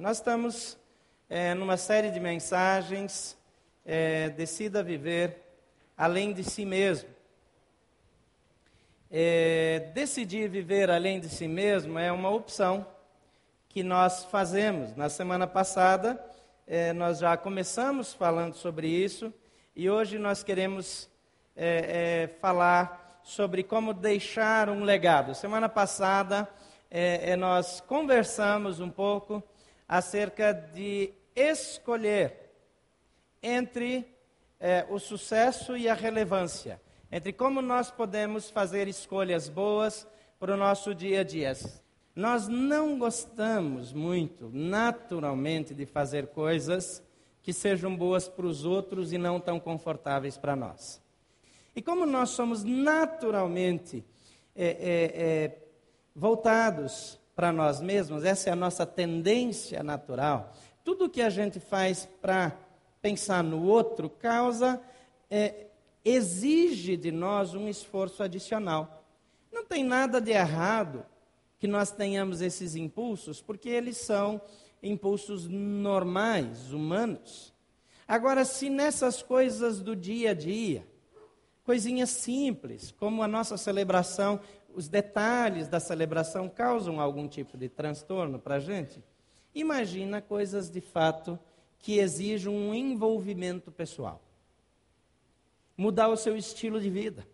Nós estamos é, numa série de mensagens, é, Decida Viver Além de Si Mesmo. É, decidir viver além de si mesmo é uma opção que nós fazemos. Na semana passada, é, nós já começamos falando sobre isso e hoje nós queremos falar sobre como deixar um legado. Semana passada, nós conversamos um pouco acerca de escolher entre é, o sucesso e a relevância, entre como nós podemos fazer escolhas boas para o nosso dia a dia. Nós não gostamos muito, naturalmente, de fazer coisas que sejam boas para os outros e não tão confortáveis para nós. E como nós somos naturalmente é, é, é, voltados para nós mesmos, essa é a nossa tendência natural, tudo que a gente faz para pensar no outro causa, é, exige de nós um esforço adicional. Não tem nada de errado que nós tenhamos esses impulsos, porque eles são impulsos normais, humanos. Agora, se nessas coisas do dia a dia, coisinhas simples, como a nossa celebração, os detalhes da celebração causam algum tipo de transtorno para a gente, imagina coisas de fato que exigem um envolvimento pessoal. Mudar o seu estilo de vida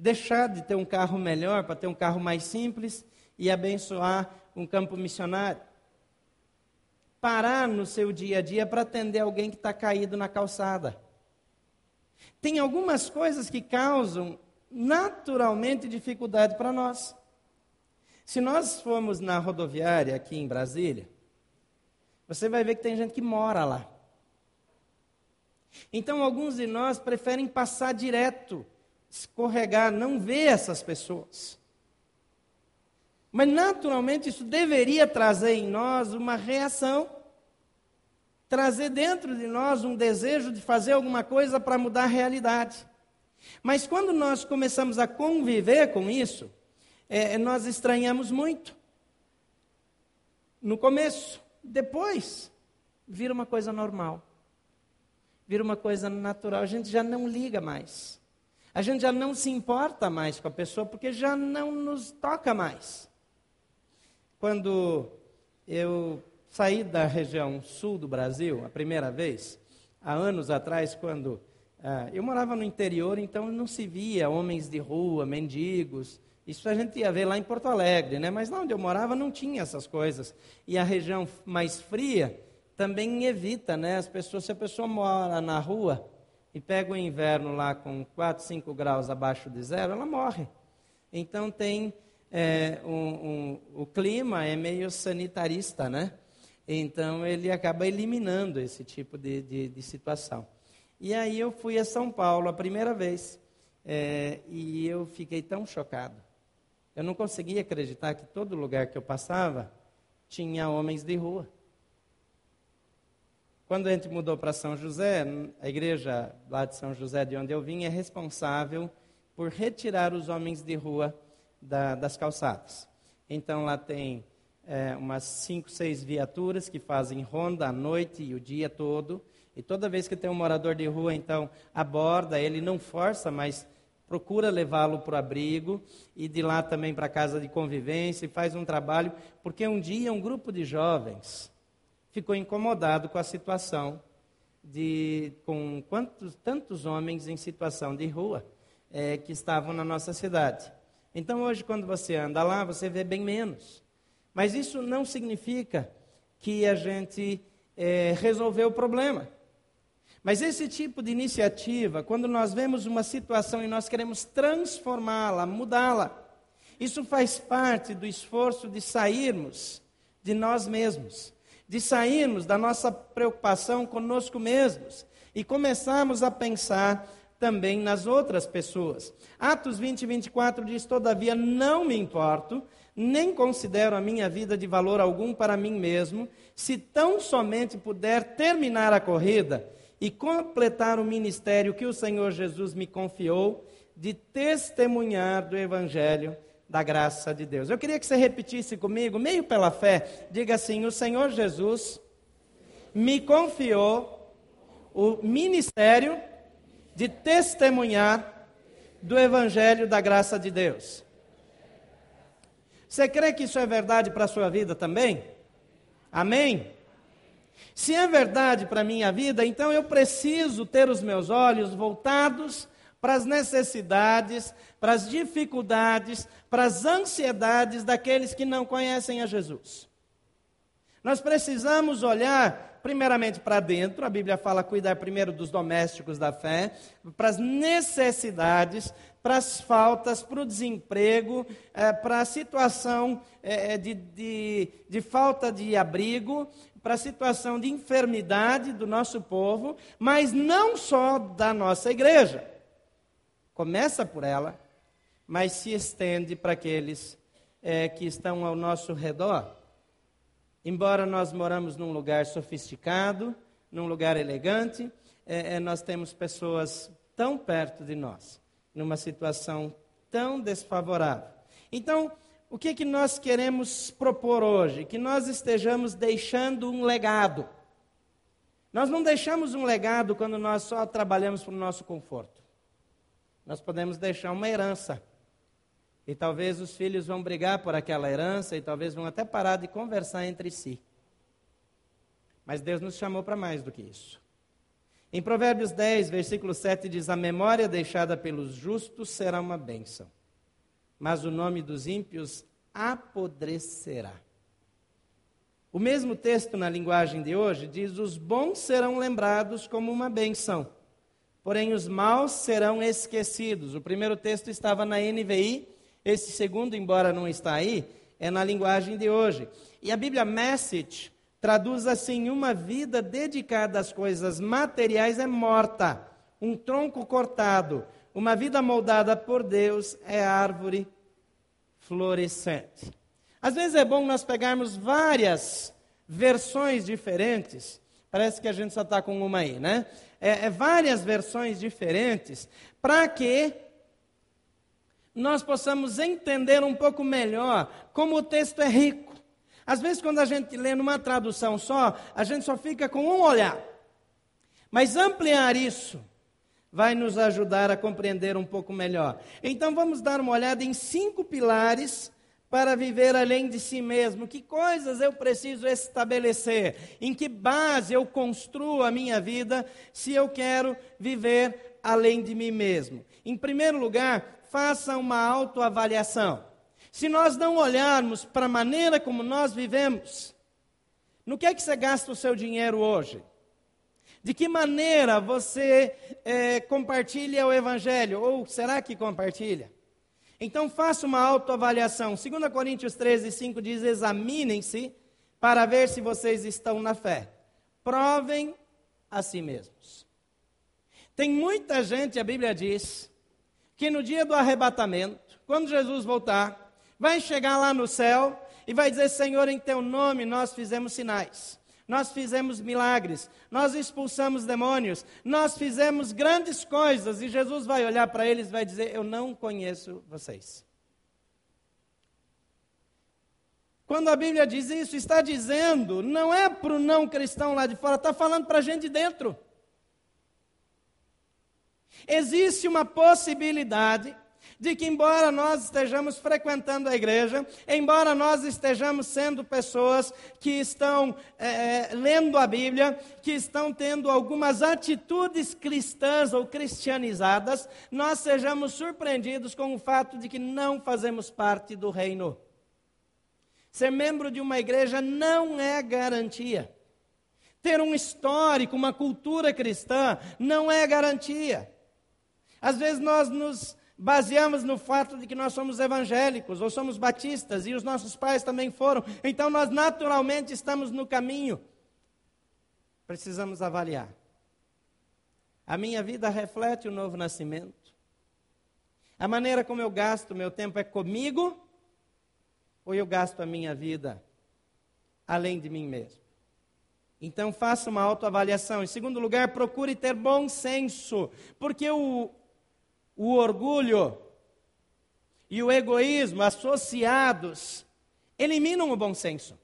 deixar de ter um carro melhor para ter um carro mais simples e abençoar um campo missionário. Parar no seu dia a dia para atender alguém que está caído na calçada. Tem algumas coisas que causam naturalmente dificuldade para nós. Se nós formos na rodoviária aqui em Brasília, você vai ver que tem gente que mora lá. Então, alguns de nós preferem passar direto escorregar, não ver essas pessoas. Mas naturalmente isso deveria trazer em nós uma reação, trazer dentro de nós um desejo de fazer alguma coisa para mudar a realidade. Mas quando nós começamos a conviver com isso, é, nós estranhamos muito. No começo, depois, vira uma coisa normal, vira uma coisa natural, a gente já não liga mais. A gente já não se importa mais com a pessoa porque já não nos toca mais. Quando eu saí da região sul do Brasil, a primeira vez, há anos atrás, quando ah, eu morava no interior, então não se via homens de rua, mendigos. Isso a gente ia ver lá em Porto Alegre, né? mas lá onde eu morava não tinha essas coisas. E a região mais fria também evita, né? As pessoas, se a pessoa mora na rua, e pega o inverno lá com 4, 5 graus abaixo de zero, ela morre. Então tem é, um, um, o clima é meio sanitarista, né? Então ele acaba eliminando esse tipo de, de, de situação. E aí eu fui a São Paulo a primeira vez é, e eu fiquei tão chocado. Eu não conseguia acreditar que todo lugar que eu passava tinha homens de rua. Quando a gente mudou para São José, a igreja lá de São José, de onde eu vim, é responsável por retirar os homens de rua da, das calçadas. Então lá tem é, umas cinco, seis viaturas que fazem ronda à noite e o dia todo. E toda vez que tem um morador de rua, então aborda, ele não força, mas procura levá-lo para o abrigo e de lá também para a casa de convivência e faz um trabalho, porque um dia um grupo de jovens ficou incomodado com a situação de com quantos tantos homens em situação de rua é, que estavam na nossa cidade. Então hoje quando você anda lá você vê bem menos, mas isso não significa que a gente é, resolveu o problema. Mas esse tipo de iniciativa, quando nós vemos uma situação e nós queremos transformá-la, mudá-la, isso faz parte do esforço de sairmos de nós mesmos de sairmos da nossa preocupação conosco mesmos e começarmos a pensar também nas outras pessoas. Atos 20 e 24 diz: Todavia não me importo, nem considero a minha vida de valor algum para mim mesmo, se tão somente puder terminar a corrida e completar o ministério que o Senhor Jesus me confiou de testemunhar do Evangelho da graça de Deus. Eu queria que você repetisse comigo, meio pela fé, diga assim: O Senhor Jesus me confiou o ministério de testemunhar do Evangelho da graça de Deus. Você crê que isso é verdade para a sua vida também? Amém? Se é verdade para a minha vida, então eu preciso ter os meus olhos voltados para as necessidades, para as dificuldades, para as ansiedades daqueles que não conhecem a Jesus. Nós precisamos olhar primeiramente para dentro, a Bíblia fala cuidar primeiro dos domésticos da fé, para as necessidades, para as faltas, para o desemprego, é, para a situação é, de, de, de falta de abrigo, para a situação de enfermidade do nosso povo, mas não só da nossa igreja. Começa por ela, mas se estende para aqueles é, que estão ao nosso redor. Embora nós moramos num lugar sofisticado, num lugar elegante, é, nós temos pessoas tão perto de nós, numa situação tão desfavorável. Então, o que, que nós queremos propor hoje? Que nós estejamos deixando um legado. Nós não deixamos um legado quando nós só trabalhamos para o nosso conforto. Nós podemos deixar uma herança. E talvez os filhos vão brigar por aquela herança e talvez vão até parar de conversar entre si. Mas Deus nos chamou para mais do que isso. Em Provérbios 10, versículo 7 diz: A memória deixada pelos justos será uma bênção mas o nome dos ímpios apodrecerá. O mesmo texto na linguagem de hoje diz: os bons serão lembrados como uma benção, porém os maus serão esquecidos. O primeiro texto estava na NVI, esse segundo, embora não está aí, é na linguagem de hoje. E a Bíblia Message traduz assim: uma vida dedicada às coisas materiais é morta, um tronco cortado, uma vida moldada por Deus é árvore florescente. Às vezes é bom nós pegarmos várias versões diferentes. Parece que a gente só está com uma aí, né? É, é várias versões diferentes para que nós possamos entender um pouco melhor como o texto é rico. Às vezes, quando a gente lê numa tradução só, a gente só fica com um olhar. Mas ampliar isso vai nos ajudar a compreender um pouco melhor. Então vamos dar uma olhada em cinco pilares para viver além de si mesmo. Que coisas eu preciso estabelecer? Em que base eu construo a minha vida se eu quero viver além de mim mesmo? Em primeiro lugar, faça uma autoavaliação. Se nós não olharmos para a maneira como nós vivemos, no que é que você gasta o seu dinheiro hoje? De que maneira você é, compartilha o Evangelho? Ou será que compartilha? Então faça uma autoavaliação. 2 Coríntios 13, 5 diz: examinem-se para ver se vocês estão na fé. Provem a si mesmos. Tem muita gente, a Bíblia diz, que no dia do arrebatamento, quando Jesus voltar, vai chegar lá no céu e vai dizer: Senhor, em teu nome nós fizemos sinais nós fizemos milagres, nós expulsamos demônios, nós fizemos grandes coisas, e Jesus vai olhar para eles e vai dizer: Eu não conheço vocês. Quando a Bíblia diz isso, está dizendo, não é para o não cristão lá de fora, está falando para a gente de dentro. Existe uma possibilidade de que, embora nós estejamos frequentando a igreja, embora nós estejamos sendo pessoas que estão é, é, lendo a Bíblia, que estão tendo algumas atitudes cristãs ou cristianizadas, nós sejamos surpreendidos com o fato de que não fazemos parte do reino. Ser membro de uma igreja não é garantia. Ter um histórico, uma cultura cristã, não é garantia. Às vezes nós nos baseamos no fato de que nós somos evangélicos ou somos batistas e os nossos pais também foram. Então nós naturalmente estamos no caminho. Precisamos avaliar. A minha vida reflete o novo nascimento? A maneira como eu gasto meu tempo é comigo ou eu gasto a minha vida além de mim mesmo? Então faça uma autoavaliação. Em segundo lugar, procure ter bom senso, porque o, o orgulho e o egoísmo associados eliminam o bom senso.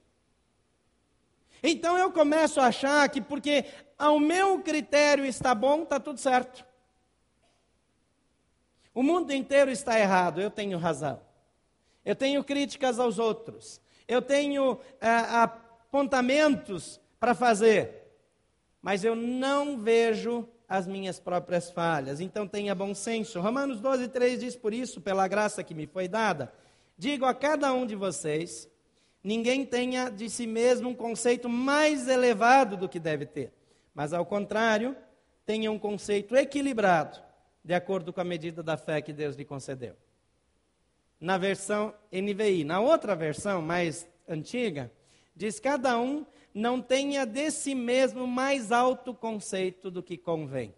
Então eu começo a achar que porque ao meu critério está bom, está tudo certo. O mundo inteiro está errado, eu tenho razão. Eu tenho críticas aos outros. Eu tenho ah, apontamentos para fazer. Mas eu não vejo as minhas próprias falhas. Então tenha bom senso. Romanos 12, 3 diz: Por isso, pela graça que me foi dada, digo a cada um de vocês: ninguém tenha de si mesmo um conceito mais elevado do que deve ter, mas ao contrário, tenha um conceito equilibrado, de acordo com a medida da fé que Deus lhe concedeu. Na versão NVI, na outra versão mais antiga, diz: cada um não tenha de si mesmo mais alto conceito do que convém.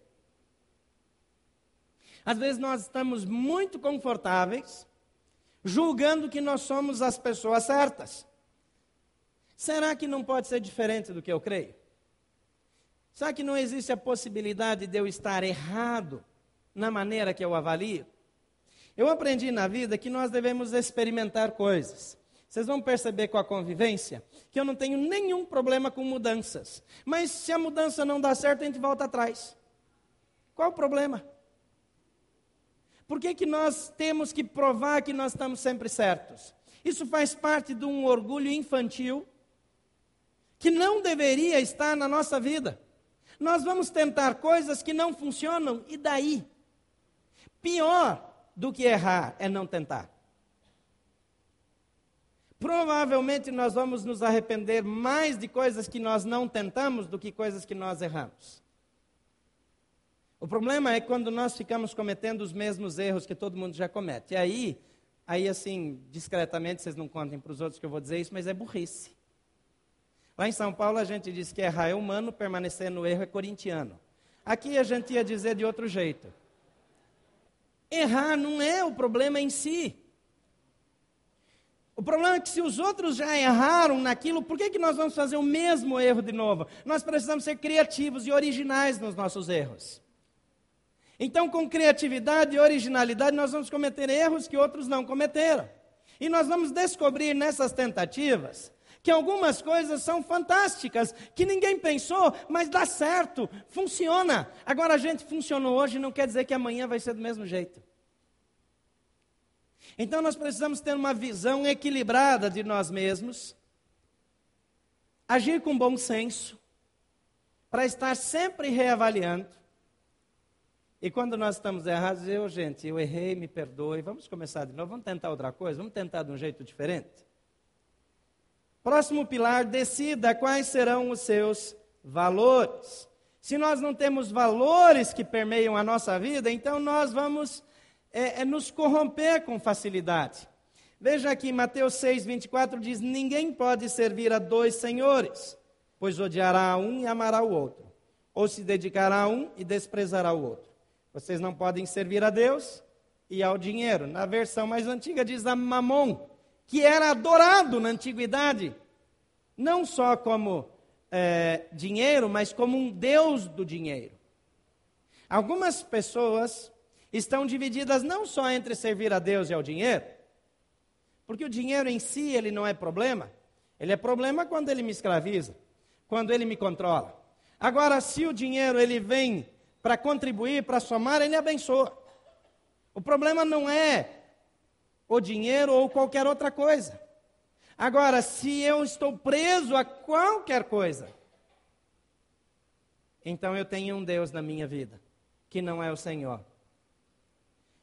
Às vezes nós estamos muito confortáveis, julgando que nós somos as pessoas certas. Será que não pode ser diferente do que eu creio? Será que não existe a possibilidade de eu estar errado na maneira que eu avalio? Eu aprendi na vida que nós devemos experimentar coisas. Vocês vão perceber com a convivência que eu não tenho nenhum problema com mudanças. Mas se a mudança não dá certo, a gente volta atrás. Qual o problema? Por que, que nós temos que provar que nós estamos sempre certos? Isso faz parte de um orgulho infantil que não deveria estar na nossa vida. Nós vamos tentar coisas que não funcionam, e daí? Pior do que errar é não tentar provavelmente nós vamos nos arrepender mais de coisas que nós não tentamos do que coisas que nós erramos. O problema é quando nós ficamos cometendo os mesmos erros que todo mundo já comete. E aí, aí assim, discretamente, vocês não contem para os outros que eu vou dizer isso, mas é burrice. Lá em São Paulo a gente diz que errar é humano, permanecer no erro é corintiano. Aqui a gente ia dizer de outro jeito. Errar não é o problema em si. O problema é que se os outros já erraram naquilo, por que, que nós vamos fazer o mesmo erro de novo? Nós precisamos ser criativos e originais nos nossos erros. Então, com criatividade e originalidade, nós vamos cometer erros que outros não cometeram. E nós vamos descobrir nessas tentativas que algumas coisas são fantásticas, que ninguém pensou, mas dá certo, funciona. Agora, a gente funcionou hoje, não quer dizer que amanhã vai ser do mesmo jeito. Então nós precisamos ter uma visão equilibrada de nós mesmos, agir com bom senso, para estar sempre reavaliando. E quando nós estamos errados, eu, gente, eu errei, me perdoe, vamos começar de novo, vamos tentar outra coisa, vamos tentar de um jeito diferente. Próximo pilar, decida quais serão os seus valores. Se nós não temos valores que permeiam a nossa vida, então nós vamos é, é nos corromper com facilidade. Veja aqui, Mateus 6, 24 diz: Ninguém pode servir a dois senhores, pois odiará um e amará o outro, ou se dedicará a um e desprezará o outro. Vocês não podem servir a Deus e ao dinheiro. Na versão mais antiga diz a mamon, que era adorado na antiguidade, não só como é, dinheiro, mas como um deus do dinheiro. Algumas pessoas estão divididas não só entre servir a Deus e ao dinheiro, porque o dinheiro em si ele não é problema, ele é problema quando ele me escraviza, quando ele me controla. Agora, se o dinheiro ele vem para contribuir, para somar, ele abençoa. O problema não é o dinheiro ou qualquer outra coisa. Agora, se eu estou preso a qualquer coisa, então eu tenho um Deus na minha vida, que não é o Senhor.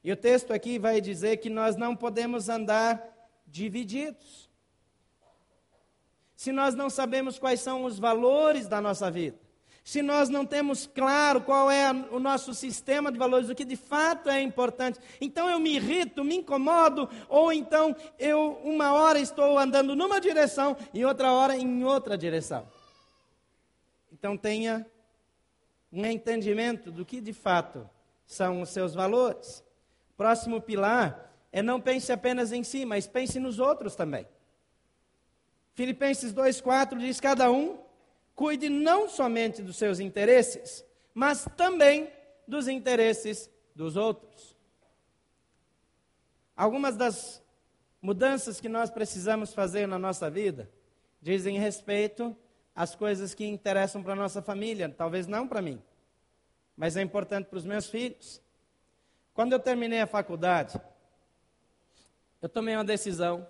E o texto aqui vai dizer que nós não podemos andar divididos. Se nós não sabemos quais são os valores da nossa vida, se nós não temos claro qual é o nosso sistema de valores, o que de fato é importante, então eu me irrito, me incomodo, ou então eu uma hora estou andando numa direção e outra hora em outra direção. Então tenha um entendimento do que de fato são os seus valores. Próximo pilar é não pense apenas em si, mas pense nos outros também. Filipenses 2,4 diz: cada um cuide não somente dos seus interesses, mas também dos interesses dos outros. Algumas das mudanças que nós precisamos fazer na nossa vida dizem respeito às coisas que interessam para a nossa família, talvez não para mim, mas é importante para os meus filhos. Quando eu terminei a faculdade, eu tomei uma decisão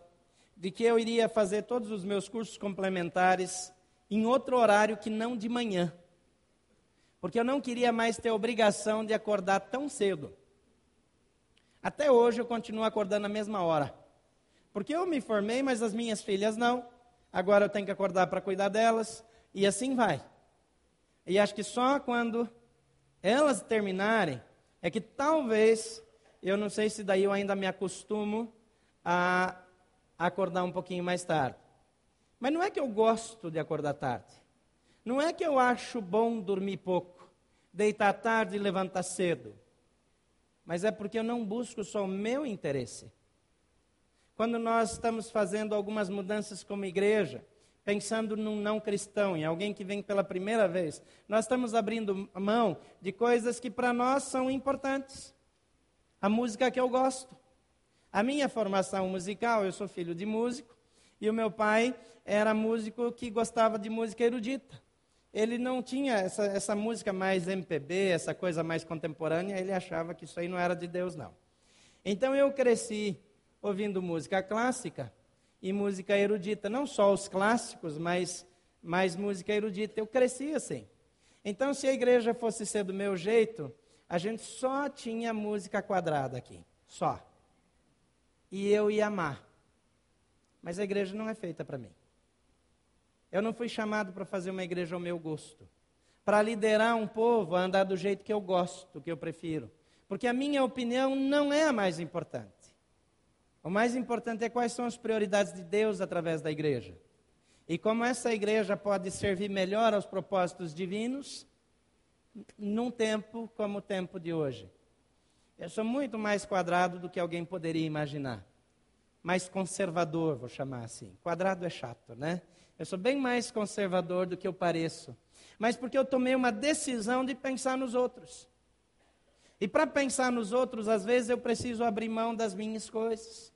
de que eu iria fazer todos os meus cursos complementares em outro horário que não de manhã. Porque eu não queria mais ter obrigação de acordar tão cedo. Até hoje eu continuo acordando na mesma hora. Porque eu me formei, mas as minhas filhas não. Agora eu tenho que acordar para cuidar delas. E assim vai. E acho que só quando elas terminarem é que talvez, eu não sei se daí eu ainda me acostumo a acordar um pouquinho mais tarde. Mas não é que eu gosto de acordar tarde. Não é que eu acho bom dormir pouco, deitar tarde e levantar cedo. Mas é porque eu não busco só o meu interesse. Quando nós estamos fazendo algumas mudanças como igreja, pensando num não cristão, em alguém que vem pela primeira vez, nós estamos abrindo mão de coisas que para nós são importantes. A música que eu gosto, a minha formação musical, eu sou filho de músico, e o meu pai era músico que gostava de música erudita. Ele não tinha essa, essa música mais MPB, essa coisa mais contemporânea, ele achava que isso aí não era de Deus, não. Então eu cresci ouvindo música clássica e música erudita, não só os clássicos, mas mais música erudita. Eu cresci assim. Então, se a igreja fosse ser do meu jeito, a gente só tinha música quadrada aqui, só e eu ia amar. Mas a igreja não é feita para mim. Eu não fui chamado para fazer uma igreja ao meu gosto, para liderar um povo a andar do jeito que eu gosto, que eu prefiro. Porque a minha opinião não é a mais importante. O mais importante é quais são as prioridades de Deus através da igreja. E como essa igreja pode servir melhor aos propósitos divinos num tempo como o tempo de hoje. Eu sou muito mais quadrado do que alguém poderia imaginar. Mais conservador, vou chamar assim. Quadrado é chato, né? Eu sou bem mais conservador do que eu pareço. Mas porque eu tomei uma decisão de pensar nos outros. E para pensar nos outros, às vezes eu preciso abrir mão das minhas coisas.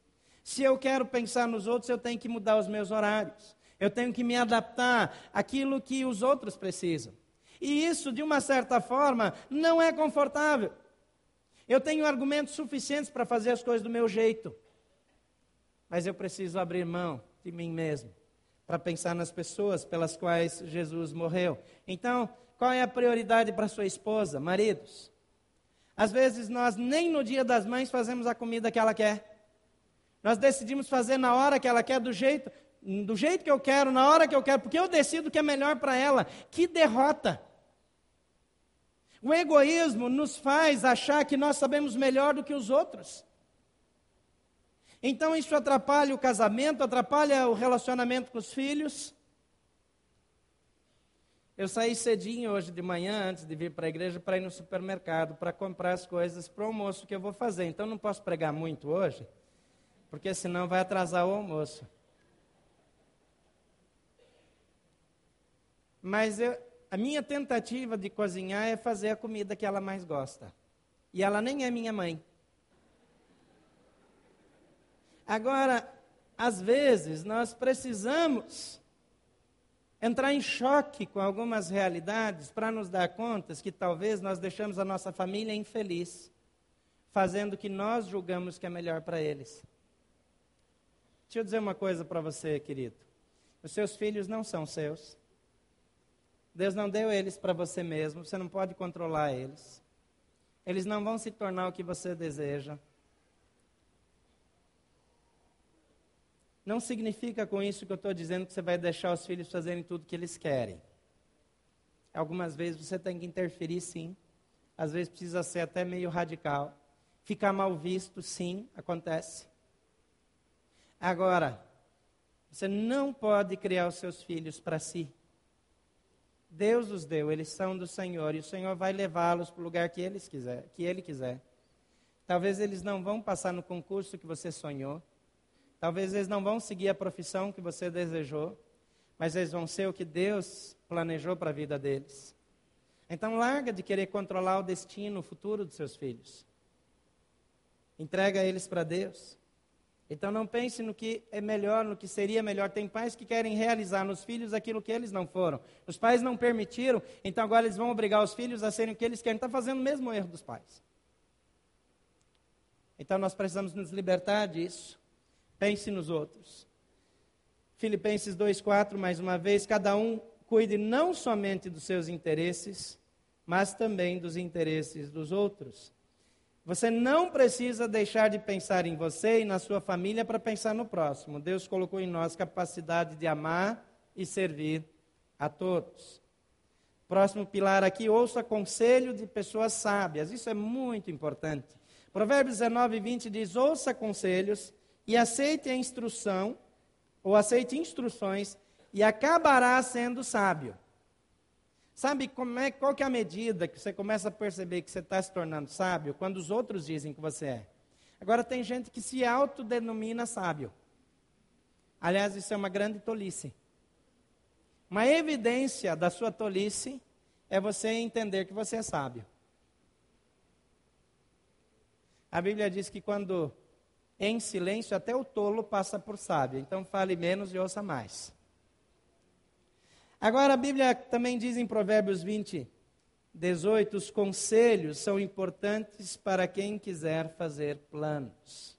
Se eu quero pensar nos outros, eu tenho que mudar os meus horários. Eu tenho que me adaptar àquilo que os outros precisam. E isso, de uma certa forma, não é confortável. Eu tenho argumentos suficientes para fazer as coisas do meu jeito. Mas eu preciso abrir mão de mim mesmo para pensar nas pessoas pelas quais Jesus morreu. Então, qual é a prioridade para sua esposa, maridos? Às vezes nós nem no dia das mães fazemos a comida que ela quer. Nós decidimos fazer na hora que ela quer, do jeito, do jeito que eu quero, na hora que eu quero, porque eu decido o que é melhor para ela. Que derrota! O egoísmo nos faz achar que nós sabemos melhor do que os outros. Então isso atrapalha o casamento, atrapalha o relacionamento com os filhos. Eu saí cedinho hoje de manhã, antes de vir para a igreja, para ir no supermercado, para comprar as coisas para o almoço que eu vou fazer. Então não posso pregar muito hoje, porque senão vai atrasar o almoço. Mas eu, a minha tentativa de cozinhar é fazer a comida que ela mais gosta. E ela nem é minha mãe. Agora, às vezes, nós precisamos entrar em choque com algumas realidades para nos dar conta que talvez nós deixamos a nossa família infeliz, fazendo o que nós julgamos que é melhor para eles. Deixa eu dizer uma coisa para você, querido. Os seus filhos não são seus. Deus não deu eles para você mesmo, você não pode controlar eles. Eles não vão se tornar o que você deseja. Não significa com isso que eu estou dizendo que você vai deixar os filhos fazerem tudo que eles querem. Algumas vezes você tem que interferir, sim. Às vezes precisa ser até meio radical. Ficar mal visto, sim, acontece. Agora, você não pode criar os seus filhos para si. Deus os deu, eles são do Senhor, e o Senhor vai levá-los para o lugar que, eles quiser, que Ele quiser. Talvez eles não vão passar no concurso que você sonhou, talvez eles não vão seguir a profissão que você desejou, mas eles vão ser o que Deus planejou para a vida deles. Então larga de querer controlar o destino, o futuro dos seus filhos. Entrega eles para Deus. Então não pense no que é melhor, no que seria melhor. Tem pais que querem realizar nos filhos aquilo que eles não foram. Os pais não permitiram, então agora eles vão obrigar os filhos a serem o que eles querem. Está fazendo o mesmo erro dos pais. Então nós precisamos nos libertar disso. Pense nos outros. Filipenses 2,4, mais uma vez, cada um cuide não somente dos seus interesses, mas também dos interesses dos outros. Você não precisa deixar de pensar em você e na sua família para pensar no próximo. Deus colocou em nós capacidade de amar e servir a todos. Próximo pilar aqui, ouça conselho de pessoas sábias. Isso é muito importante. Provérbios 19, 20 diz: ouça conselhos e aceite a instrução, ou aceite instruções, e acabará sendo sábio. Sabe como é, qual que é a medida que você começa a perceber que você está se tornando sábio? Quando os outros dizem que você é. Agora tem gente que se autodenomina sábio. Aliás, isso é uma grande tolice. Uma evidência da sua tolice é você entender que você é sábio. A Bíblia diz que quando em silêncio até o tolo passa por sábio. Então fale menos e ouça mais. Agora, a Bíblia também diz em Provérbios 20, 18: os conselhos são importantes para quem quiser fazer planos.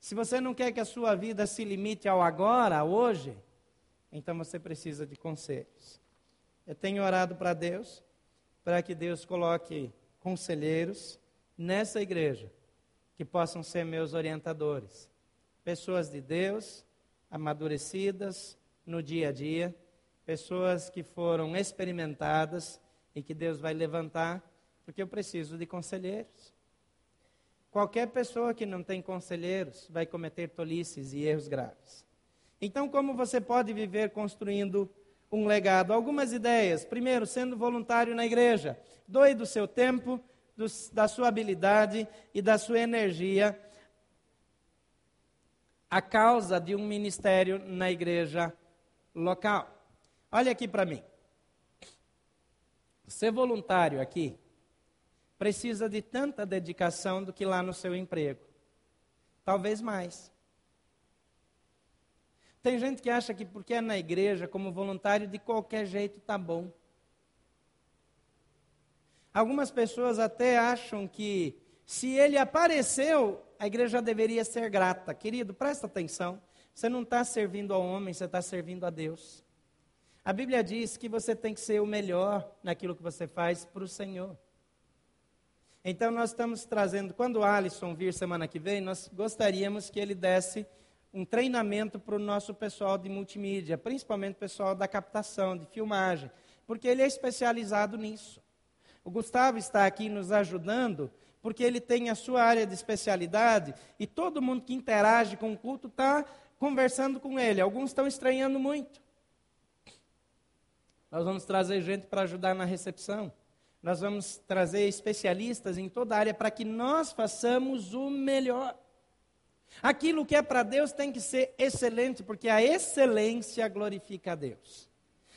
Se você não quer que a sua vida se limite ao agora, hoje, então você precisa de conselhos. Eu tenho orado para Deus, para que Deus coloque conselheiros nessa igreja, que possam ser meus orientadores. Pessoas de Deus, amadurecidas no dia a dia pessoas que foram experimentadas e que Deus vai levantar, porque eu preciso de conselheiros. Qualquer pessoa que não tem conselheiros vai cometer tolices e erros graves. Então, como você pode viver construindo um legado? Algumas ideias. Primeiro, sendo voluntário na igreja. Doe do seu tempo, do, da sua habilidade e da sua energia a causa de um ministério na igreja local. Olha aqui para mim. Ser voluntário aqui precisa de tanta dedicação do que lá no seu emprego. Talvez mais. Tem gente que acha que porque é na igreja, como voluntário, de qualquer jeito tá bom. Algumas pessoas até acham que se ele apareceu, a igreja deveria ser grata. Querido, presta atenção. Você não está servindo ao homem, você está servindo a Deus. A Bíblia diz que você tem que ser o melhor naquilo que você faz para o Senhor. Então, nós estamos trazendo, quando o Alisson vir semana que vem, nós gostaríamos que ele desse um treinamento para o nosso pessoal de multimídia, principalmente o pessoal da captação, de filmagem, porque ele é especializado nisso. O Gustavo está aqui nos ajudando, porque ele tem a sua área de especialidade e todo mundo que interage com o culto está conversando com ele. Alguns estão estranhando muito. Nós vamos trazer gente para ajudar na recepção. Nós vamos trazer especialistas em toda a área para que nós façamos o melhor. Aquilo que é para Deus tem que ser excelente, porque a excelência glorifica a Deus.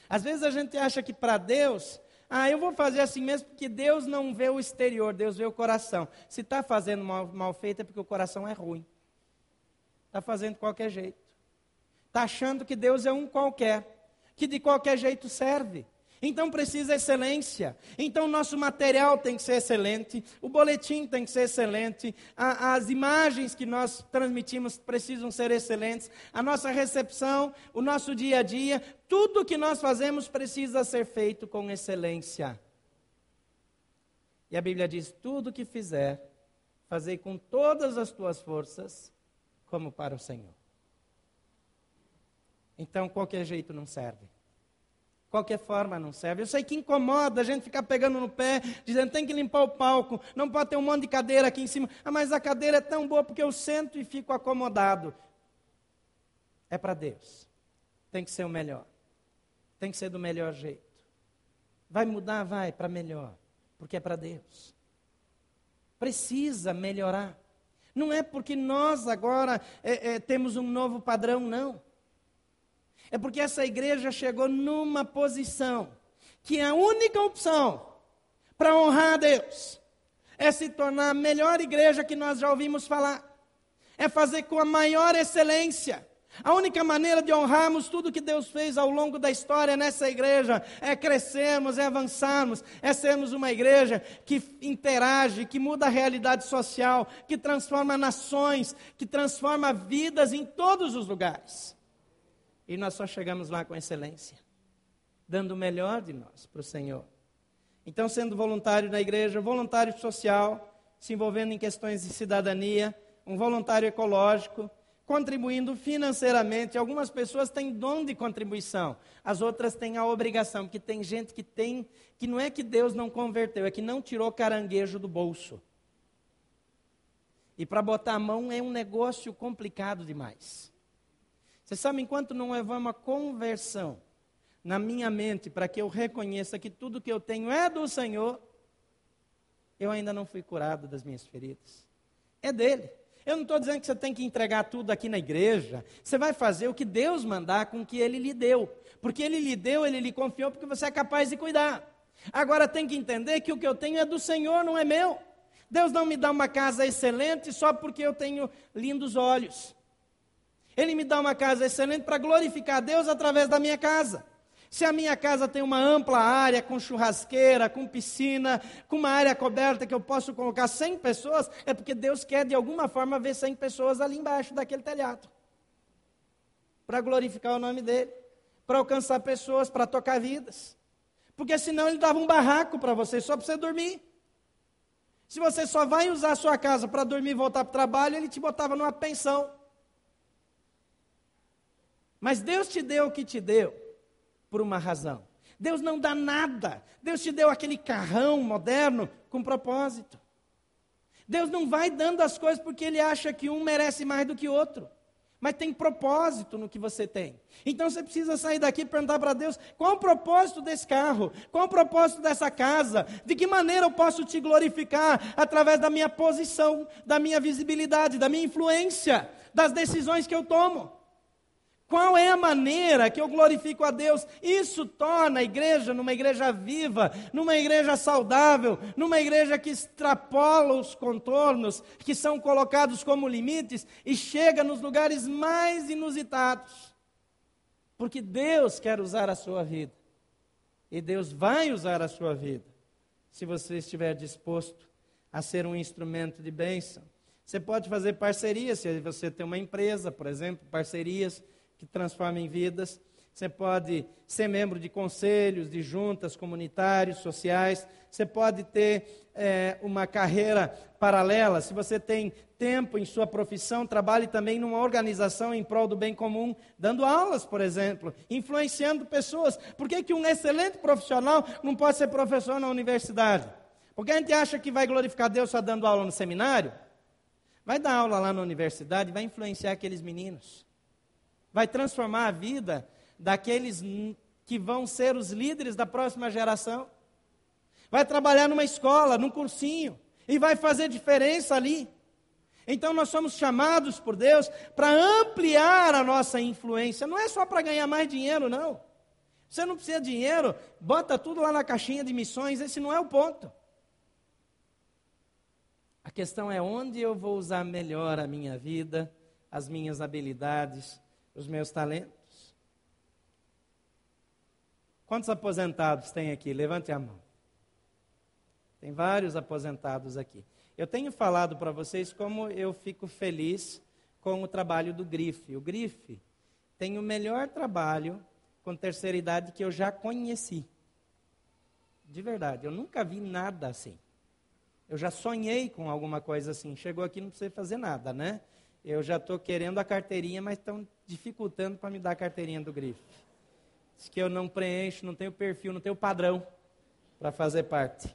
Às vezes a gente acha que para Deus, ah, eu vou fazer assim mesmo porque Deus não vê o exterior, Deus vê o coração. Se está fazendo mal, mal feito é porque o coração é ruim. Está fazendo de qualquer jeito. Está achando que Deus é um qualquer que de qualquer jeito serve. Então precisa excelência. Então nosso material tem que ser excelente, o boletim tem que ser excelente, a, as imagens que nós transmitimos precisam ser excelentes, a nossa recepção, o nosso dia a dia, tudo que nós fazemos precisa ser feito com excelência. E a Bíblia diz: tudo que fizer, fazer com todas as tuas forças, como para o Senhor. Então, qualquer jeito não serve. Qualquer forma não serve. Eu sei que incomoda a gente ficar pegando no pé, dizendo tem que limpar o palco, não pode ter um monte de cadeira aqui em cima. Ah, mas a cadeira é tão boa porque eu sento e fico acomodado. É para Deus. Tem que ser o melhor. Tem que ser do melhor jeito. Vai mudar? Vai, para melhor. Porque é para Deus. Precisa melhorar. Não é porque nós agora é, é, temos um novo padrão, não. É porque essa igreja chegou numa posição que a única opção para honrar a Deus é se tornar a melhor igreja que nós já ouvimos falar. é fazer com a maior excelência. A única maneira de honrarmos tudo que Deus fez ao longo da história nessa igreja é crescermos, é avançarmos, é sermos uma igreja que interage, que muda a realidade social, que transforma nações, que transforma vidas em todos os lugares. E nós só chegamos lá com excelência, dando o melhor de nós para o Senhor. Então, sendo voluntário na igreja, voluntário social, se envolvendo em questões de cidadania, um voluntário ecológico, contribuindo financeiramente. Algumas pessoas têm dom de contribuição, as outras têm a obrigação, porque tem gente que tem, que não é que Deus não converteu, é que não tirou caranguejo do bolso. E para botar a mão é um negócio complicado demais. Você sabe, enquanto não houver uma conversão na minha mente para que eu reconheça que tudo que eu tenho é do Senhor, eu ainda não fui curado das minhas feridas. É dele. Eu não estou dizendo que você tem que entregar tudo aqui na igreja. Você vai fazer o que Deus mandar com o que Ele lhe deu. Porque Ele lhe deu, Ele lhe confiou, porque você é capaz de cuidar. Agora tem que entender que o que eu tenho é do Senhor, não é meu. Deus não me dá uma casa excelente só porque eu tenho lindos olhos. Ele me dá uma casa excelente para glorificar Deus através da minha casa. Se a minha casa tem uma ampla área com churrasqueira, com piscina, com uma área coberta que eu posso colocar 100 pessoas, é porque Deus quer de alguma forma ver 100 pessoas ali embaixo daquele telhado. Para glorificar o nome dele, para alcançar pessoas, para tocar vidas. Porque senão ele dava um barraco para você, só para você dormir. Se você só vai usar a sua casa para dormir e voltar para o trabalho, ele te botava numa pensão. Mas Deus te deu o que te deu por uma razão. Deus não dá nada. Deus te deu aquele carrão moderno com propósito. Deus não vai dando as coisas porque ele acha que um merece mais do que outro. Mas tem propósito no que você tem. Então você precisa sair daqui e perguntar para Deus: qual o propósito desse carro? Qual o propósito dessa casa? De que maneira eu posso te glorificar através da minha posição, da minha visibilidade, da minha influência, das decisões que eu tomo? Qual é a maneira que eu glorifico a Deus? Isso torna a igreja numa igreja viva, numa igreja saudável, numa igreja que extrapola os contornos que são colocados como limites e chega nos lugares mais inusitados. Porque Deus quer usar a sua vida. E Deus vai usar a sua vida, se você estiver disposto a ser um instrumento de bênção. Você pode fazer parcerias, se você tem uma empresa, por exemplo, parcerias que transformem vidas. Você pode ser membro de conselhos, de juntas comunitários, sociais. Você pode ter é, uma carreira paralela. Se você tem tempo em sua profissão, trabalhe também numa organização em prol do bem comum, dando aulas, por exemplo, influenciando pessoas. Por que, que um excelente profissional não pode ser professor na universidade? Porque a gente acha que vai glorificar Deus só dando aula no seminário? Vai dar aula lá na universidade, vai influenciar aqueles meninos vai transformar a vida daqueles que vão ser os líderes da próxima geração. Vai trabalhar numa escola, num cursinho, e vai fazer diferença ali. Então nós somos chamados por Deus para ampliar a nossa influência. Não é só para ganhar mais dinheiro, não. Você não precisa de dinheiro, bota tudo lá na caixinha de missões, esse não é o ponto. A questão é onde eu vou usar melhor a minha vida, as minhas habilidades, os meus talentos. Quantos aposentados tem aqui? Levante a mão. Tem vários aposentados aqui. Eu tenho falado para vocês como eu fico feliz com o trabalho do Grife. O Grife tem o melhor trabalho com terceira idade que eu já conheci. De verdade, eu nunca vi nada assim. Eu já sonhei com alguma coisa assim. Chegou aqui não precisa fazer nada, né? Eu já estou querendo a carteirinha, mas estão dificultando para me dar a carteirinha do grife. Diz que eu não preencho, não tenho perfil, não tenho padrão para fazer parte.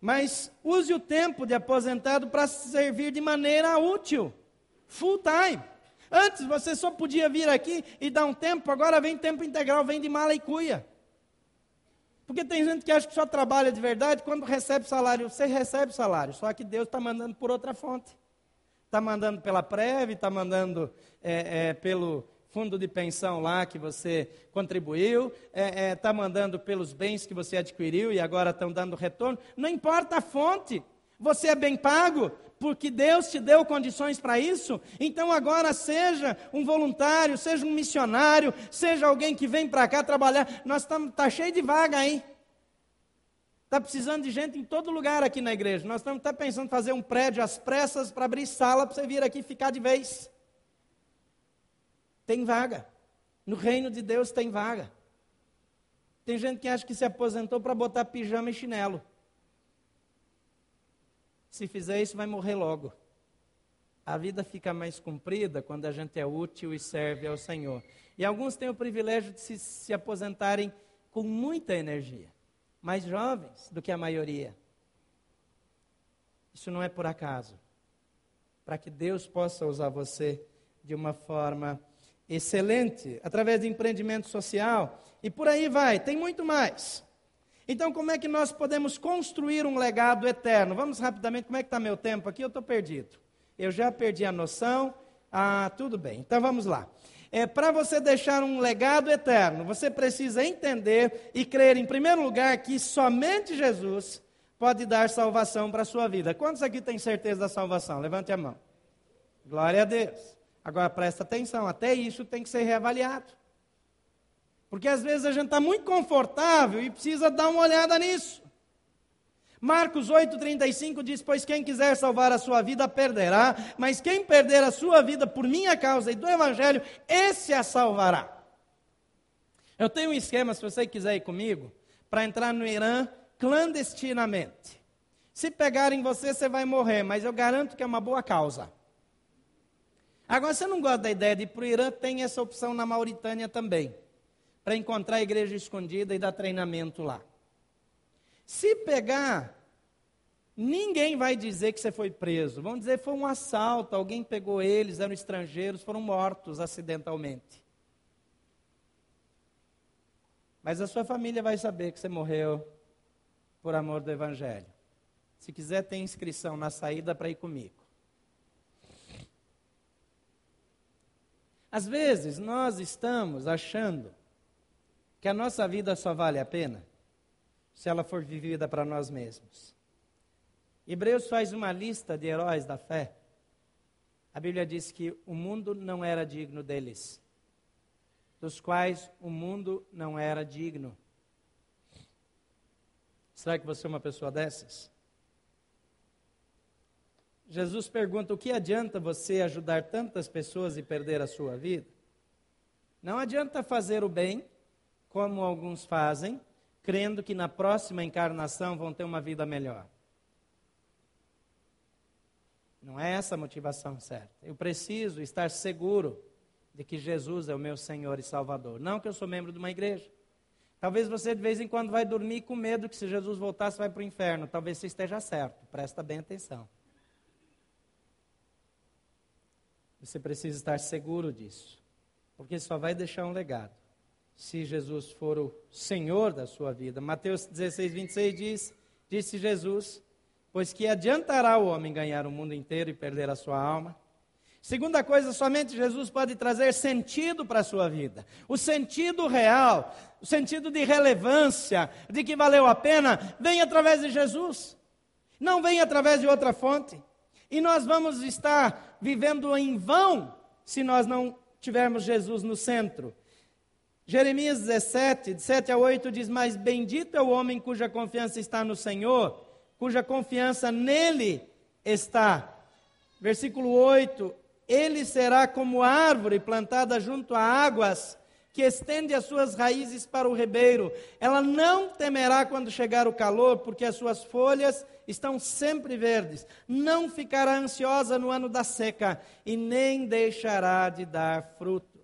Mas use o tempo de aposentado para servir de maneira útil, full time. Antes você só podia vir aqui e dar um tempo, agora vem tempo integral, vem de mala e cuia. Porque tem gente que acha que só trabalha de verdade quando recebe salário. Você recebe salário, só que Deus está mandando por outra fonte. Está mandando pela Prev, está mandando é, é, pelo fundo de pensão lá que você contribuiu, está é, é tá mandando pelos bens que você adquiriu e agora estão dando retorno. Não importa a fonte. Você é bem pago? Porque Deus te deu condições para isso? Então agora seja um voluntário, seja um missionário, seja alguém que vem para cá trabalhar. Nós estamos tá cheio de vaga aí. Está precisando de gente em todo lugar aqui na igreja. Nós estamos até pensando em fazer um prédio às pressas para abrir sala para você vir aqui ficar de vez. Tem vaga. No reino de Deus tem vaga. Tem gente que acha que se aposentou para botar pijama e chinelo. Se fizer isso, vai morrer logo. A vida fica mais comprida quando a gente é útil e serve ao Senhor. E alguns têm o privilégio de se, se aposentarem com muita energia mais jovens do que a maioria. Isso não é por acaso. Para que Deus possa usar você de uma forma excelente, através de empreendimento social, e por aí vai, tem muito mais. Então, como é que nós podemos construir um legado eterno? Vamos rapidamente, como é que está meu tempo aqui? Eu estou perdido. Eu já perdi a noção. Ah, tudo bem. Então vamos lá é, para você deixar um legado eterno, você precisa entender e crer, em primeiro lugar, que somente Jesus pode dar salvação para a sua vida. Quantos aqui têm certeza da salvação? Levante a mão. Glória a Deus. Agora presta atenção, até isso tem que ser reavaliado. Porque às vezes a gente está muito confortável e precisa dar uma olhada nisso. Marcos 8,35 diz: Pois quem quiser salvar a sua vida perderá, mas quem perder a sua vida por minha causa e do Evangelho, esse a salvará. Eu tenho um esquema, se você quiser ir comigo, para entrar no Irã clandestinamente. Se pegarem você, você vai morrer, mas eu garanto que é uma boa causa. Agora, você não gosta da ideia de ir para o Irã, tem essa opção na Mauritânia também, para encontrar a igreja escondida e dar treinamento lá. Se pegar, ninguém vai dizer que você foi preso. Vão dizer que foi um assalto, alguém pegou eles, eram estrangeiros, foram mortos acidentalmente. Mas a sua família vai saber que você morreu por amor do Evangelho. Se quiser, tem inscrição na saída para ir comigo. Às vezes, nós estamos achando que a nossa vida só vale a pena se ela for vivida para nós mesmos. Hebreus faz uma lista de heróis da fé. A Bíblia diz que o mundo não era digno deles, dos quais o mundo não era digno. Será que você é uma pessoa dessas? Jesus pergunta: o que adianta você ajudar tantas pessoas e perder a sua vida? Não adianta fazer o bem, como alguns fazem, crendo que na próxima encarnação vão ter uma vida melhor. Não é essa a motivação certa. Eu preciso estar seguro de que Jesus é o meu Senhor e Salvador. Não que eu sou membro de uma igreja. Talvez você de vez em quando vai dormir com medo que se Jesus voltar você vai para o inferno. Talvez você esteja certo. Presta bem atenção. Você precisa estar seguro disso. Porque só vai deixar um legado se Jesus for o Senhor da sua vida. Mateus 16, 26 diz: Disse Jesus, pois que adiantará o homem ganhar o mundo inteiro e perder a sua alma? Segunda coisa, somente Jesus pode trazer sentido para a sua vida. O sentido real, o sentido de relevância, de que valeu a pena, vem através de Jesus. Não vem através de outra fonte. E nós vamos estar vivendo em vão se nós não tivermos Jesus no centro. Jeremias 17, de 7 a 8 diz: Mas bendito é o homem cuja confiança está no Senhor, cuja confiança nele está. Versículo 8: Ele será como árvore plantada junto a águas, que estende as suas raízes para o ribeiro. Ela não temerá quando chegar o calor, porque as suas folhas estão sempre verdes. Não ficará ansiosa no ano da seca, e nem deixará de dar fruto.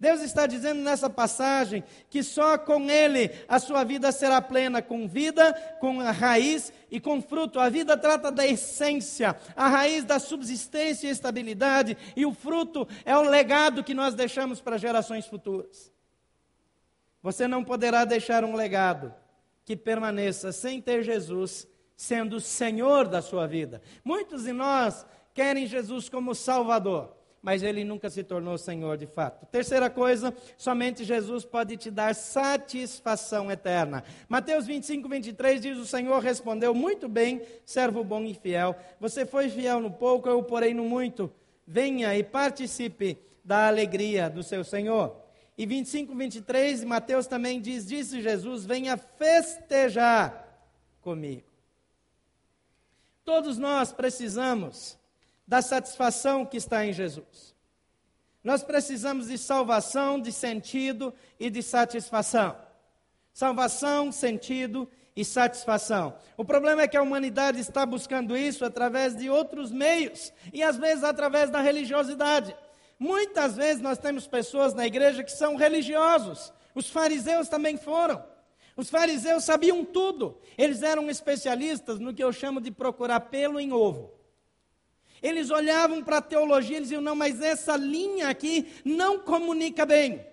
Deus está dizendo nessa passagem que só com Ele a sua vida será plena, com vida, com a raiz e com fruto. A vida trata da essência, a raiz da subsistência e estabilidade, e o fruto é o legado que nós deixamos para gerações futuras. Você não poderá deixar um legado que permaneça sem ter Jesus sendo o Senhor da sua vida. Muitos de nós querem Jesus como Salvador mas ele nunca se tornou Senhor de fato. Terceira coisa, somente Jesus pode te dar satisfação eterna. Mateus 25, 23 diz: O Senhor respondeu muito bem, servo bom e fiel. Você foi fiel no pouco, eu porei no muito. Venha e participe da alegria do seu Senhor. E 25, 23, Mateus também diz: Disse Jesus: Venha festejar comigo. Todos nós precisamos da satisfação que está em Jesus. Nós precisamos de salvação, de sentido e de satisfação. Salvação, sentido e satisfação. O problema é que a humanidade está buscando isso através de outros meios e às vezes através da religiosidade. Muitas vezes nós temos pessoas na igreja que são religiosos. Os fariseus também foram. Os fariseus sabiam tudo. Eles eram especialistas no que eu chamo de procurar pelo em ovo. Eles olhavam para a teologia e diziam: não, mas essa linha aqui não comunica bem.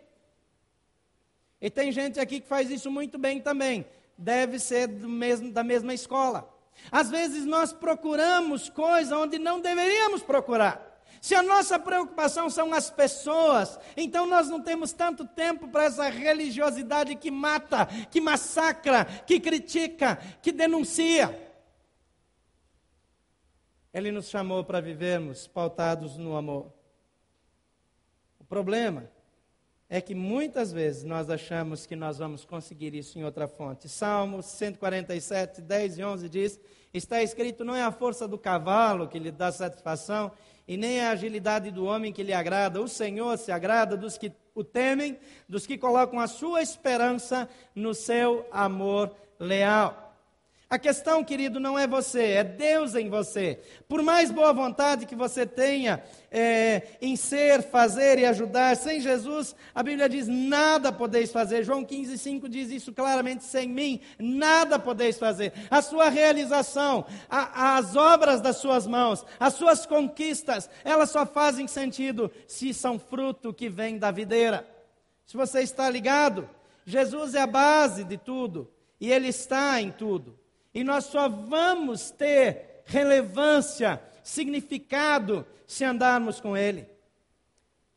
E tem gente aqui que faz isso muito bem também. Deve ser mesmo, da mesma escola. Às vezes nós procuramos coisa onde não deveríamos procurar. Se a nossa preocupação são as pessoas, então nós não temos tanto tempo para essa religiosidade que mata, que massacra, que critica, que denuncia. Ele nos chamou para vivermos pautados no amor. O problema é que muitas vezes nós achamos que nós vamos conseguir isso em outra fonte. Salmo 147, 10 e 11 diz: Está escrito, não é a força do cavalo que lhe dá satisfação, e nem a agilidade do homem que lhe agrada. O Senhor se agrada dos que o temem, dos que colocam a sua esperança no seu amor leal. A questão, querido, não é você, é Deus em você. Por mais boa vontade que você tenha é, em ser, fazer e ajudar, sem Jesus, a Bíblia diz: nada podeis fazer. João 15, 5 diz isso claramente: sem mim, nada podeis fazer. A sua realização, a, as obras das suas mãos, as suas conquistas, elas só fazem sentido se são fruto que vem da videira. Se você está ligado, Jesus é a base de tudo e Ele está em tudo. E nós só vamos ter relevância, significado, se andarmos com Ele.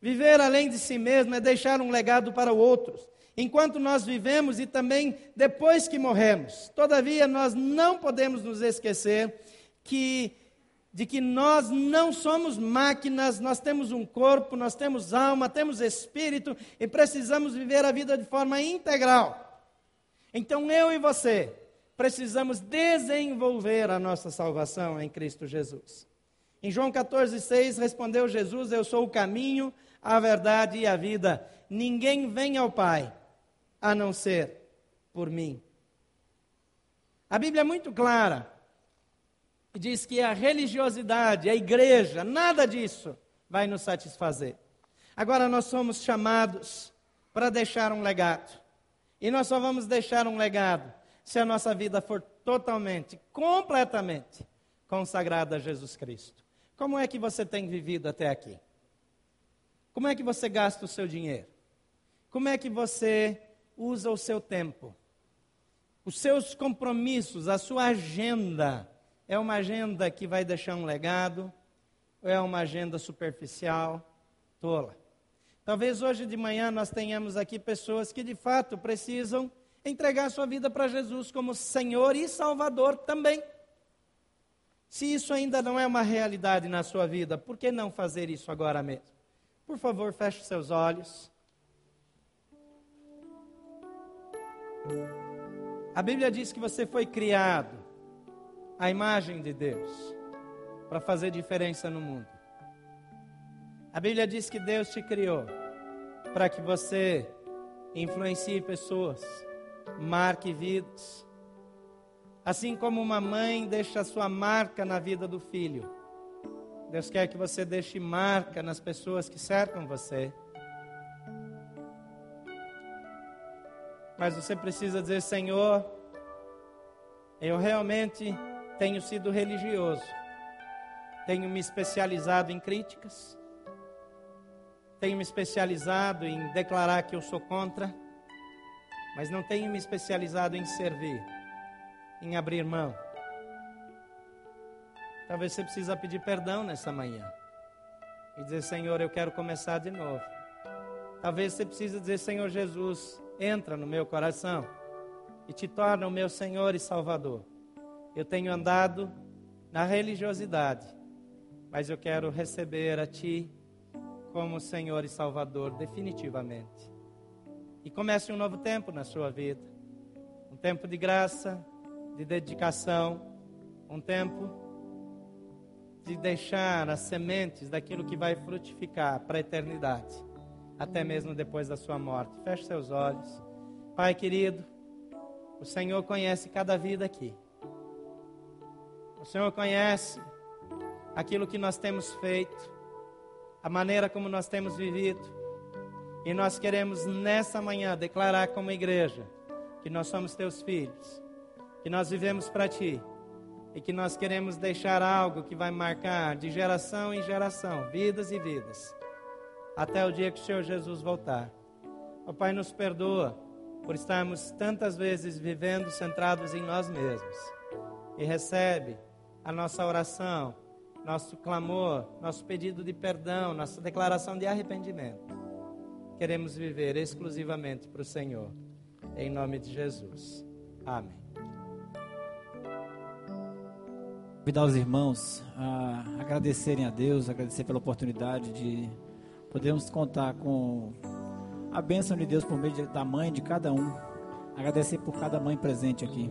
Viver além de si mesmo é deixar um legado para outros, enquanto nós vivemos e também depois que morremos. Todavia, nós não podemos nos esquecer que de que nós não somos máquinas, nós temos um corpo, nós temos alma, temos espírito e precisamos viver a vida de forma integral. Então eu e você precisamos desenvolver a nossa salvação em Cristo Jesus. Em João 14,6 respondeu Jesus: Eu sou o caminho, a verdade e a vida. Ninguém vem ao Pai a não ser por mim. A Bíblia é muito clara e diz que a religiosidade, a igreja, nada disso vai nos satisfazer. Agora nós somos chamados para deixar um legado. E nós só vamos deixar um legado se a nossa vida for totalmente, completamente consagrada a Jesus Cristo. Como é que você tem vivido até aqui? Como é que você gasta o seu dinheiro? Como é que você usa o seu tempo? Os seus compromissos, a sua agenda, é uma agenda que vai deixar um legado? Ou é uma agenda superficial, tola? Talvez hoje de manhã nós tenhamos aqui pessoas que de fato precisam entregar sua vida para Jesus como Senhor e Salvador também. Se isso ainda não é uma realidade na sua vida, por que não fazer isso agora mesmo? Por favor, feche seus olhos. A Bíblia diz que você foi criado à imagem de Deus para fazer diferença no mundo. A Bíblia diz que Deus te criou para que você influencie pessoas marque vidas. Assim como uma mãe deixa sua marca na vida do filho, Deus quer que você deixe marca nas pessoas que cercam você. Mas você precisa dizer: Senhor, eu realmente tenho sido religioso, tenho me especializado em críticas, tenho me especializado em declarar que eu sou contra mas não tenho me especializado em servir, em abrir mão. Talvez você precisa pedir perdão nessa manhã e dizer: Senhor, eu quero começar de novo. Talvez você precise dizer: Senhor Jesus, entra no meu coração e te torna o meu Senhor e Salvador. Eu tenho andado na religiosidade, mas eu quero receber a Ti como Senhor e Salvador definitivamente. E comece um novo tempo na sua vida. Um tempo de graça, de dedicação, um tempo de deixar as sementes daquilo que vai frutificar para a eternidade, até mesmo depois da sua morte. Feche seus olhos. Pai querido, o Senhor conhece cada vida aqui. O Senhor conhece aquilo que nós temos feito, a maneira como nós temos vivido. E nós queremos nessa manhã declarar como igreja que nós somos teus filhos, que nós vivemos para ti e que nós queremos deixar algo que vai marcar de geração em geração, vidas e vidas, até o dia que o Senhor Jesus voltar. Ó Pai, nos perdoa por estarmos tantas vezes vivendo centrados em nós mesmos e recebe a nossa oração, nosso clamor, nosso pedido de perdão, nossa declaração de arrependimento. Queremos viver exclusivamente para o Senhor, em nome de Jesus. Amém. convidar os irmãos a agradecerem a Deus, agradecer pela oportunidade de podermos contar com a bênção de Deus por meio da mãe de cada um. Agradecer por cada mãe presente aqui.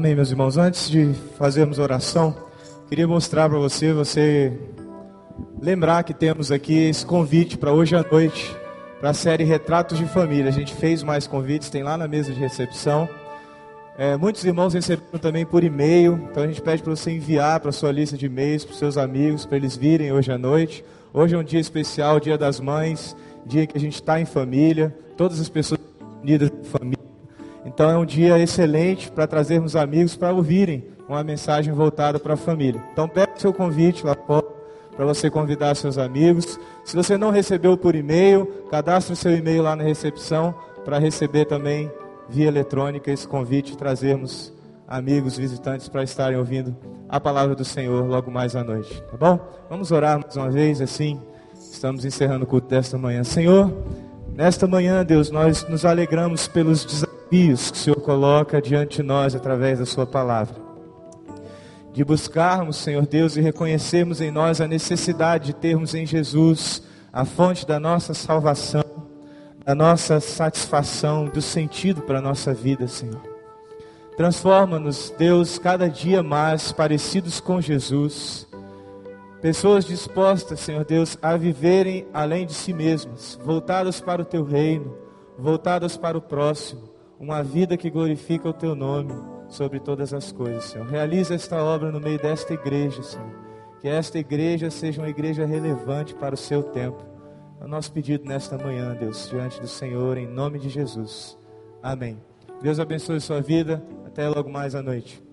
Amém, meus irmãos. Antes de fazermos oração, queria mostrar para você, você lembrar que temos aqui esse convite para hoje à noite, para a série Retratos de Família. A gente fez mais convites, tem lá na mesa de recepção. É, muitos irmãos receberam também por e-mail, então a gente pede para você enviar para sua lista de e-mails, para seus amigos, para eles virem hoje à noite. Hoje é um dia especial, Dia das Mães, dia que a gente está em família, todas as pessoas unidas em família. Então é um dia excelente para trazermos amigos para ouvirem uma mensagem voltada para a família. Então pegue seu convite lá para você convidar seus amigos. Se você não recebeu por e-mail, cadastre seu e-mail lá na recepção para receber também via eletrônica esse convite e trazermos amigos, visitantes para estarem ouvindo a palavra do Senhor logo mais à noite, tá bom? Vamos orar mais uma vez assim. Estamos encerrando o culto desta manhã. Senhor, nesta manhã, Deus, nós nos alegramos pelos desafios que o Senhor coloca diante de nós através da sua palavra. De buscarmos, Senhor Deus, e reconhecermos em nós a necessidade de termos em Jesus a fonte da nossa salvação, da nossa satisfação, do sentido para a nossa vida, Senhor. Transforma-nos, Deus, cada dia mais parecidos com Jesus. Pessoas dispostas, Senhor Deus, a viverem além de si mesmas, voltadas para o teu reino, voltadas para o próximo, uma vida que glorifica o teu nome sobre todas as coisas, Senhor. Realiza esta obra no meio desta igreja, Senhor. Que esta igreja seja uma igreja relevante para o seu tempo. É o nosso pedido nesta manhã, Deus, diante do Senhor, em nome de Jesus. Amém. Deus abençoe sua vida. Até logo mais à noite.